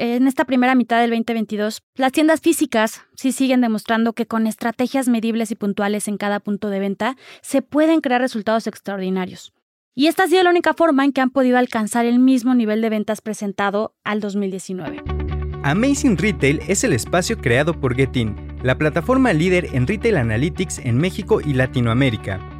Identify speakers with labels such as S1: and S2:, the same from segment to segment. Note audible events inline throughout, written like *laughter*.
S1: en esta primera mitad del 2022, las tiendas físicas sí siguen demostrando que con estrategias medibles y puntuales en cada punto de venta se pueden crear resultados extraordinarios. Y esta ha sido la única forma en que han podido alcanzar el mismo nivel de ventas presentado al 2019.
S2: Amazing Retail es el espacio creado por Getin, la plataforma líder en retail analytics en México y Latinoamérica.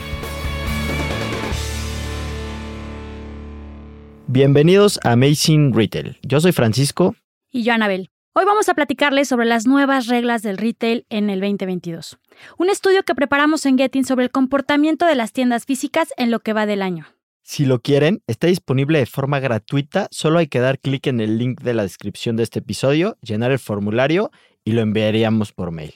S3: Bienvenidos a Amazing Retail. Yo soy Francisco.
S1: Y yo, Anabel. Hoy vamos a platicarles sobre las nuevas reglas del retail en el 2022. Un estudio que preparamos en Getting sobre el comportamiento de las tiendas físicas en lo que va del año.
S3: Si lo quieren, está disponible de forma gratuita. Solo hay que dar clic en el link de la descripción de este episodio, llenar el formulario y lo enviaríamos por mail.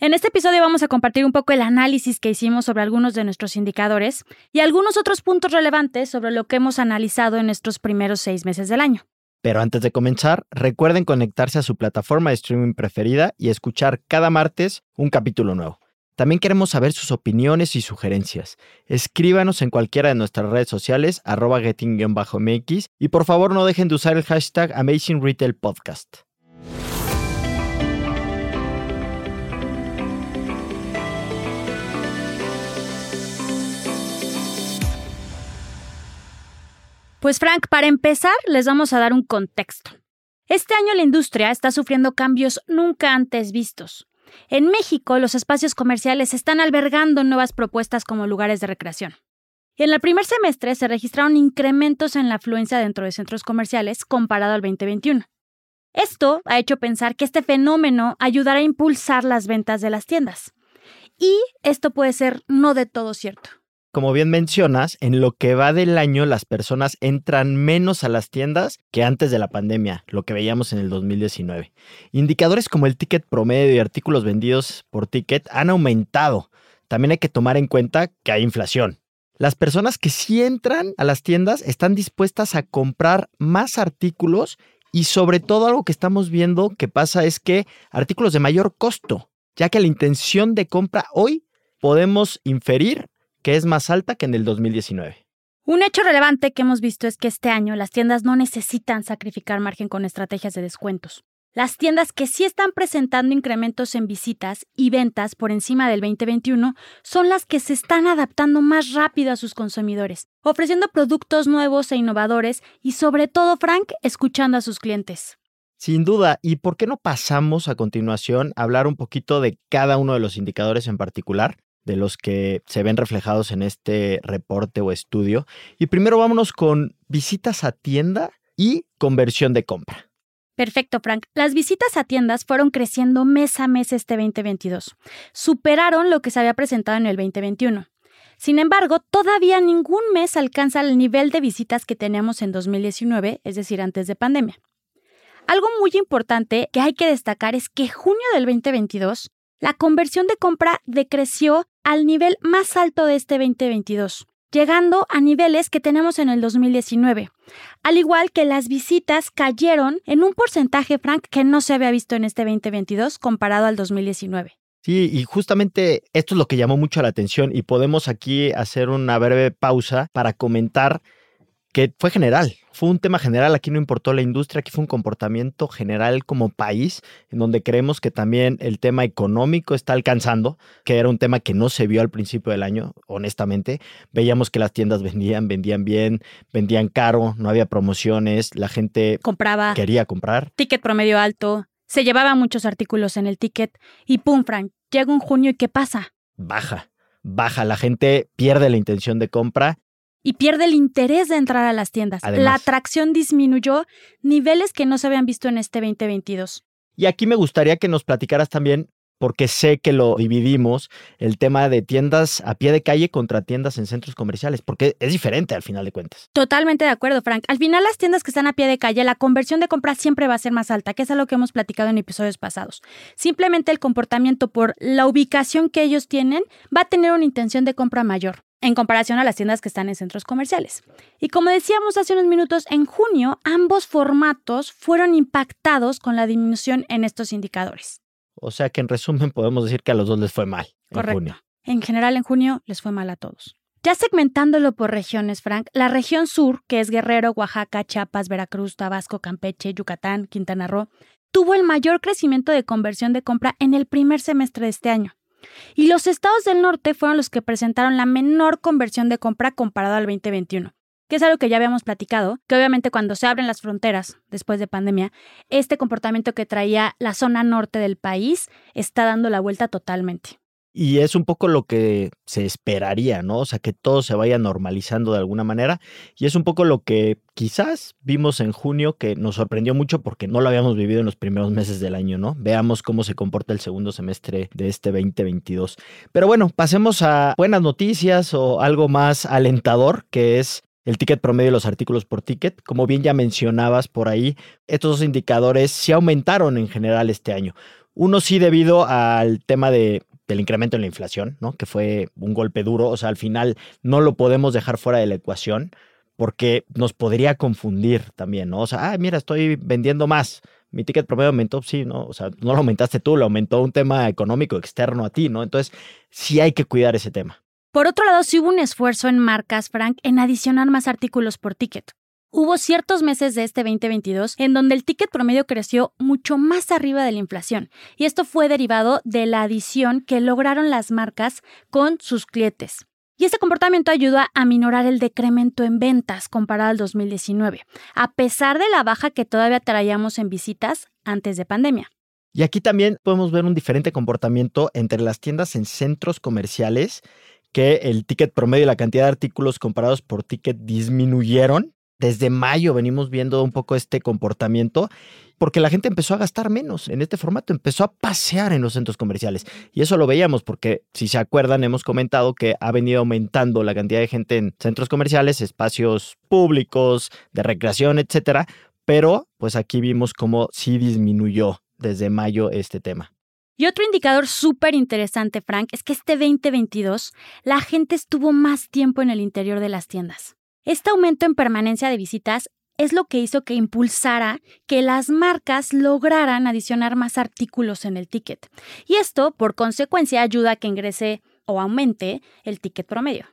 S1: En este episodio vamos a compartir un poco el análisis que hicimos sobre algunos de nuestros indicadores y algunos otros puntos relevantes sobre lo que hemos analizado en estos primeros seis meses del año.
S3: Pero antes de comenzar, recuerden conectarse a su plataforma de streaming preferida y escuchar cada martes un capítulo nuevo. También queremos saber sus opiniones y sugerencias. Escríbanos en cualquiera de nuestras redes sociales, arroba getting-mx, y por favor no dejen de usar el hashtag Amazing
S1: Pues Frank, para empezar, les vamos a dar un contexto. Este año la industria está sufriendo cambios nunca antes vistos. En México, los espacios comerciales están albergando nuevas propuestas como lugares de recreación. Y en el primer semestre se registraron incrementos en la afluencia dentro de centros comerciales comparado al 2021. Esto ha hecho pensar que este fenómeno ayudará a impulsar las ventas de las tiendas. Y esto puede ser no de todo cierto
S3: como bien mencionas, en lo que va del año las personas entran menos a las tiendas que antes de la pandemia, lo que veíamos en el 2019. Indicadores como el ticket promedio y artículos vendidos por ticket han aumentado. También hay que tomar en cuenta que hay inflación. Las personas que sí entran a las tiendas están dispuestas a comprar más artículos y sobre todo algo que estamos viendo que pasa es que artículos de mayor costo, ya que la intención de compra hoy podemos inferir que es más alta que en el 2019.
S1: Un hecho relevante que hemos visto es que este año las tiendas no necesitan sacrificar margen con estrategias de descuentos. Las tiendas que sí están presentando incrementos en visitas y ventas por encima del 2021 son las que se están adaptando más rápido a sus consumidores, ofreciendo productos nuevos e innovadores y sobre todo, Frank, escuchando a sus clientes.
S3: Sin duda, ¿y por qué no pasamos a continuación a hablar un poquito de cada uno de los indicadores en particular? De los que se ven reflejados en este reporte o estudio. Y primero vámonos con visitas a tienda y conversión de compra.
S1: Perfecto, Frank. Las visitas a tiendas fueron creciendo mes a mes este 2022. Superaron lo que se había presentado en el 2021. Sin embargo, todavía ningún mes alcanza el nivel de visitas que teníamos en 2019, es decir, antes de pandemia. Algo muy importante que hay que destacar es que junio del 2022 la conversión de compra decreció al nivel más alto de este 2022, llegando a niveles que tenemos en el 2019. Al igual que las visitas cayeron en un porcentaje, Frank, que no se había visto en este 2022 comparado al 2019.
S3: Sí, y justamente esto es lo que llamó mucho la atención y podemos aquí hacer una breve pausa para comentar que fue general, fue un tema general, aquí no importó la industria, aquí fue un comportamiento general como país, en donde creemos que también el tema económico está alcanzando, que era un tema que no se vio al principio del año, honestamente. Veíamos que las tiendas vendían, vendían bien, vendían caro, no había promociones, la gente
S1: compraba,
S3: quería comprar.
S1: Ticket promedio alto, se llevaba muchos artículos en el ticket y pum, Frank, llega un junio y ¿qué pasa?
S3: Baja, baja, la gente pierde la intención de compra
S1: y pierde el interés de entrar a las tiendas. la atracción disminuyó niveles que no se habían visto en este 2022.
S3: Y aquí me gustaría que nos platicaras también porque sé que lo dividimos, el tema de tiendas a pie de calle contra tiendas en centros comerciales, porque es diferente al final de cuentas.
S1: Totalmente de acuerdo, Frank. Al final las tiendas que están a pie de calle, la conversión de compra siempre va a ser más alta, que es algo que hemos platicado en episodios pasados. Simplemente el comportamiento por la ubicación que ellos tienen va a tener una intención de compra mayor en comparación a las tiendas que están en centros comerciales. Y como decíamos hace unos minutos, en junio ambos formatos fueron impactados con la disminución en estos indicadores.
S3: O sea que en resumen podemos decir que a los dos les fue mal.
S1: Correcto.
S3: En junio.
S1: En general en junio les fue mal a todos. Ya segmentándolo por regiones, Frank, la región sur, que es Guerrero, Oaxaca, Chiapas, Veracruz, Tabasco, Campeche, Yucatán, Quintana Roo, tuvo el mayor crecimiento de conversión de compra en el primer semestre de este año. Y los estados del norte fueron los que presentaron la menor conversión de compra comparado al 2021, que es algo que ya habíamos platicado, que obviamente cuando se abren las fronteras después de pandemia, este comportamiento que traía la zona norte del país está dando la vuelta totalmente.
S3: Y es un poco lo que se esperaría, ¿no? O sea, que todo se vaya normalizando de alguna manera. Y es un poco lo que quizás vimos en junio que nos sorprendió mucho porque no lo habíamos vivido en los primeros meses del año, ¿no? Veamos cómo se comporta el segundo semestre de este 2022. Pero bueno, pasemos a buenas noticias o algo más alentador, que es el ticket promedio de los artículos por ticket. Como bien ya mencionabas por ahí, estos dos indicadores sí aumentaron en general este año. Uno sí debido al tema de del incremento en la inflación, ¿no? Que fue un golpe duro. O sea, al final no lo podemos dejar fuera de la ecuación porque nos podría confundir también, ¿no? O sea, ah, mira, estoy vendiendo más. Mi ticket promedio aumentó, sí, ¿no? O sea, no lo aumentaste tú, lo aumentó un tema económico externo a ti, ¿no? Entonces, sí hay que cuidar ese tema.
S1: Por otro lado, sí hubo un esfuerzo en marcas, Frank, en adicionar más artículos por ticket. Hubo ciertos meses de este 2022 en donde el ticket promedio creció mucho más arriba de la inflación, y esto fue derivado de la adición que lograron las marcas con sus clientes. Y este comportamiento ayuda a minorar el decremento en ventas comparado al 2019, a pesar de la baja que todavía traíamos en visitas antes de pandemia.
S3: Y aquí también podemos ver un diferente comportamiento entre las tiendas en centros comerciales, que el ticket promedio y la cantidad de artículos comparados por ticket disminuyeron desde mayo venimos viendo un poco este comportamiento porque la gente empezó a gastar menos en este formato, empezó a pasear en los centros comerciales. Y eso lo veíamos porque, si se acuerdan, hemos comentado que ha venido aumentando la cantidad de gente en centros comerciales, espacios públicos, de recreación, etcétera. Pero, pues aquí vimos cómo sí disminuyó desde mayo este tema.
S1: Y otro indicador súper interesante, Frank, es que este 2022 la gente estuvo más tiempo en el interior de las tiendas. Este aumento en permanencia de visitas es lo que hizo que impulsara que las marcas lograran adicionar más artículos en el ticket. Y esto, por consecuencia, ayuda a que ingrese o aumente el ticket promedio.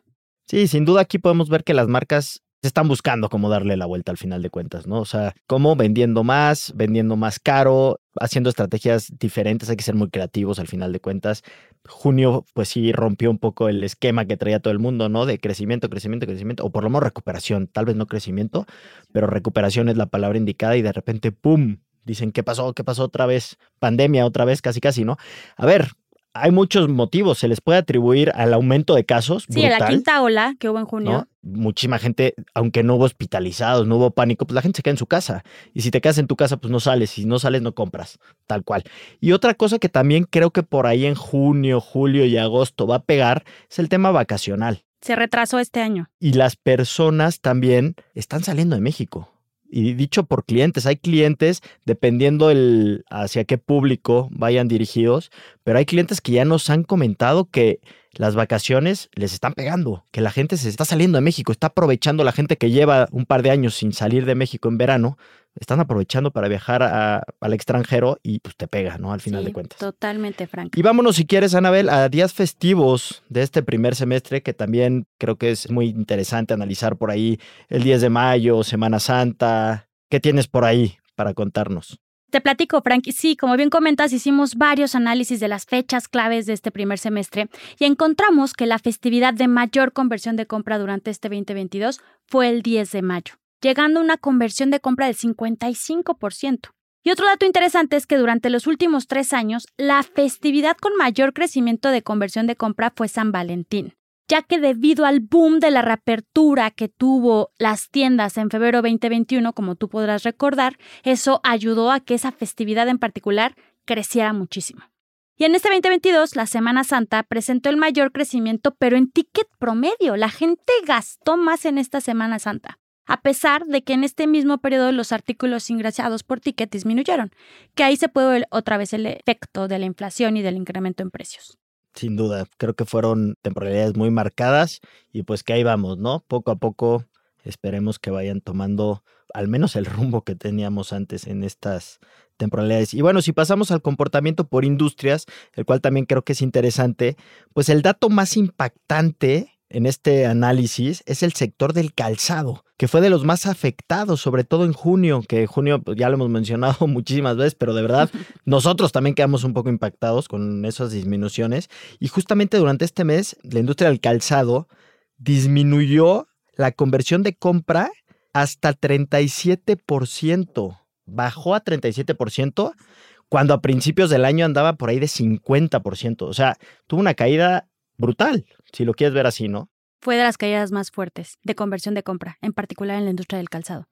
S3: Sí, sin duda aquí podemos ver que las marcas están buscando cómo darle la vuelta al final de cuentas, ¿no? O sea, cómo vendiendo más, vendiendo más caro, haciendo estrategias diferentes, hay que ser muy creativos al final de cuentas. Junio, pues sí, rompió un poco el esquema que traía todo el mundo, ¿no? De crecimiento, crecimiento, crecimiento, o por lo menos recuperación, tal vez no crecimiento, pero recuperación es la palabra indicada y de repente, ¡pum! Dicen, ¿qué pasó? ¿Qué pasó otra vez? Pandemia otra vez, casi casi, ¿no? A ver, hay muchos motivos. Se les puede atribuir al aumento de casos.
S1: Sí, a la quinta ola que hubo en junio.
S3: Muchísima gente, aunque no hubo hospitalizados, no hubo pánico, pues la gente se queda en su casa. Y si te quedas en tu casa, pues no sales. Si no sales, no compras. Tal cual. Y otra cosa que también creo que por ahí en junio, julio y agosto va a pegar es el tema vacacional.
S1: Se retrasó este año.
S3: Y las personas también están saliendo de México y dicho por clientes, hay clientes, dependiendo el, hacia qué público vayan dirigidos, pero hay clientes que ya nos han comentado que las vacaciones les están pegando, que la gente se está saliendo de México, está aprovechando la gente que lleva un par de años sin salir de México en verano, están aprovechando para viajar al extranjero y pues te pega, ¿no? Al final de cuentas.
S1: Totalmente, Frank.
S3: Y vámonos, si quieres, Anabel, a días festivos de este primer semestre, que también creo que es muy interesante analizar por ahí el 10 de mayo, Semana Santa. ¿Qué tienes por ahí para contarnos?
S1: Te platico, Frank. Sí, como bien comentas, hicimos varios análisis de las fechas claves de este primer semestre y encontramos que la festividad de mayor conversión de compra durante este 2022 fue el 10 de mayo llegando a una conversión de compra del 55%. Y otro dato interesante es que durante los últimos tres años, la festividad con mayor crecimiento de conversión de compra fue San Valentín, ya que debido al boom de la reapertura que tuvo las tiendas en febrero 2021, como tú podrás recordar, eso ayudó a que esa festividad en particular creciera muchísimo. Y en este 2022, la Semana Santa presentó el mayor crecimiento, pero en ticket promedio. La gente gastó más en esta Semana Santa, a pesar de que en este mismo periodo los artículos ingresados por ticket disminuyeron, que ahí se puede ver otra vez el efecto de la inflación y del incremento en precios.
S3: Sin duda, creo que fueron temporalidades muy marcadas y pues que ahí vamos, ¿no? Poco a poco esperemos que vayan tomando al menos el rumbo que teníamos antes en estas temporalidades. Y bueno, si pasamos al comportamiento por industrias, el cual también creo que es interesante, pues el dato más impactante en este análisis es el sector del calzado, que fue de los más afectados, sobre todo en junio, que junio pues, ya lo hemos *laughs* mencionado muchísimas veces, pero de verdad *laughs* nosotros también quedamos un poco impactados con esas disminuciones. Y justamente durante este mes, la industria del calzado disminuyó la conversión de compra hasta 37%. Bajó a 37% cuando a principios del año andaba por ahí de 50%. O sea, tuvo una caída brutal, si lo quieres ver así, ¿no?
S1: Fue de las caídas más fuertes de conversión de compra, en particular en la industria del calzado.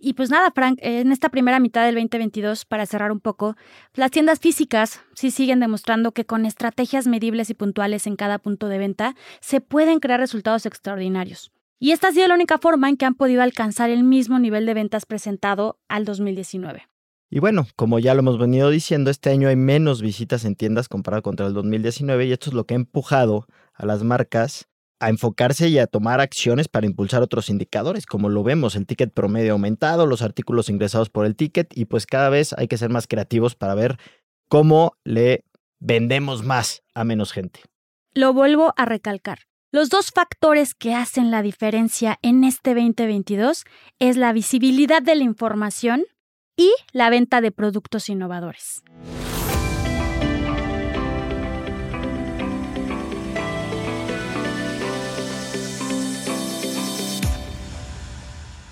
S1: Y pues nada, Frank, en esta primera mitad del 2022, para cerrar un poco, las tiendas físicas sí siguen demostrando que con estrategias medibles y puntuales en cada punto de venta se pueden crear resultados extraordinarios. Y esta ha sido la única forma en que han podido alcanzar el mismo nivel de ventas presentado al 2019.
S3: Y bueno, como ya lo hemos venido diciendo, este año hay menos visitas en tiendas comparado contra el 2019 y esto es lo que ha empujado a las marcas a enfocarse y a tomar acciones para impulsar otros indicadores, como lo vemos, el ticket promedio aumentado, los artículos ingresados por el ticket y pues cada vez hay que ser más creativos para ver cómo le vendemos más a menos gente.
S1: Lo vuelvo a recalcar. Los dos factores que hacen la diferencia en este 2022 es la visibilidad de la información y la venta de productos innovadores.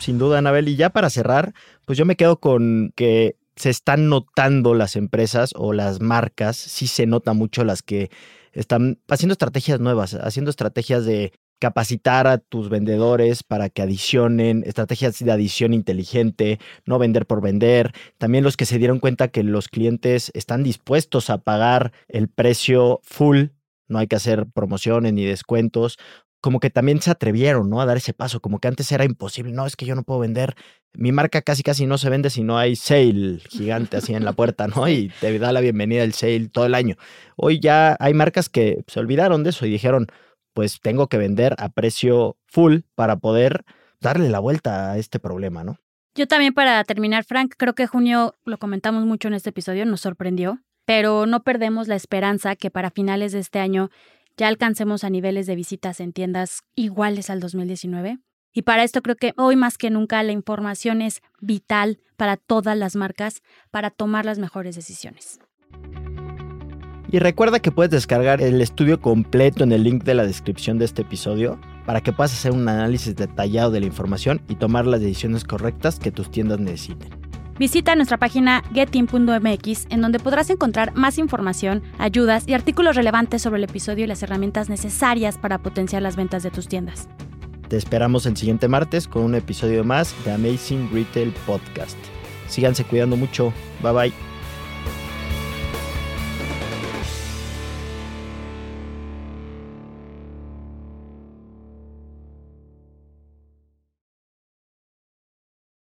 S3: Sin duda, Anabel. Y ya para cerrar, pues yo me quedo con que se están notando las empresas o las marcas, sí se nota mucho las que están haciendo estrategias nuevas, haciendo estrategias de capacitar a tus vendedores para que adicionen, estrategias de adición inteligente, no vender por vender. También los que se dieron cuenta que los clientes están dispuestos a pagar el precio full, no hay que hacer promociones ni descuentos como que también se atrevieron, ¿no? A dar ese paso, como que antes era imposible, no, es que yo no puedo vender, mi marca casi casi no se vende si no hay sale gigante así en la puerta, ¿no? Y te da la bienvenida el sale todo el año. Hoy ya hay marcas que se olvidaron de eso y dijeron, pues tengo que vender a precio full para poder darle la vuelta a este problema, ¿no?
S1: Yo también para terminar, Frank, creo que junio, lo comentamos mucho en este episodio, nos sorprendió, pero no perdemos la esperanza que para finales de este año ya alcancemos a niveles de visitas en tiendas iguales al 2019. Y para esto creo que hoy más que nunca la información es vital para todas las marcas para tomar las mejores decisiones.
S3: Y recuerda que puedes descargar el estudio completo en el link de la descripción de este episodio para que puedas hacer un análisis detallado de la información y tomar las decisiones correctas que tus tiendas necesiten.
S1: Visita nuestra página getin.mx en donde podrás encontrar más información, ayudas y artículos relevantes sobre el episodio y las herramientas necesarias para potenciar las ventas de tus tiendas.
S3: Te esperamos el siguiente martes con un episodio más de Amazing Retail Podcast. Síganse cuidando mucho. Bye bye.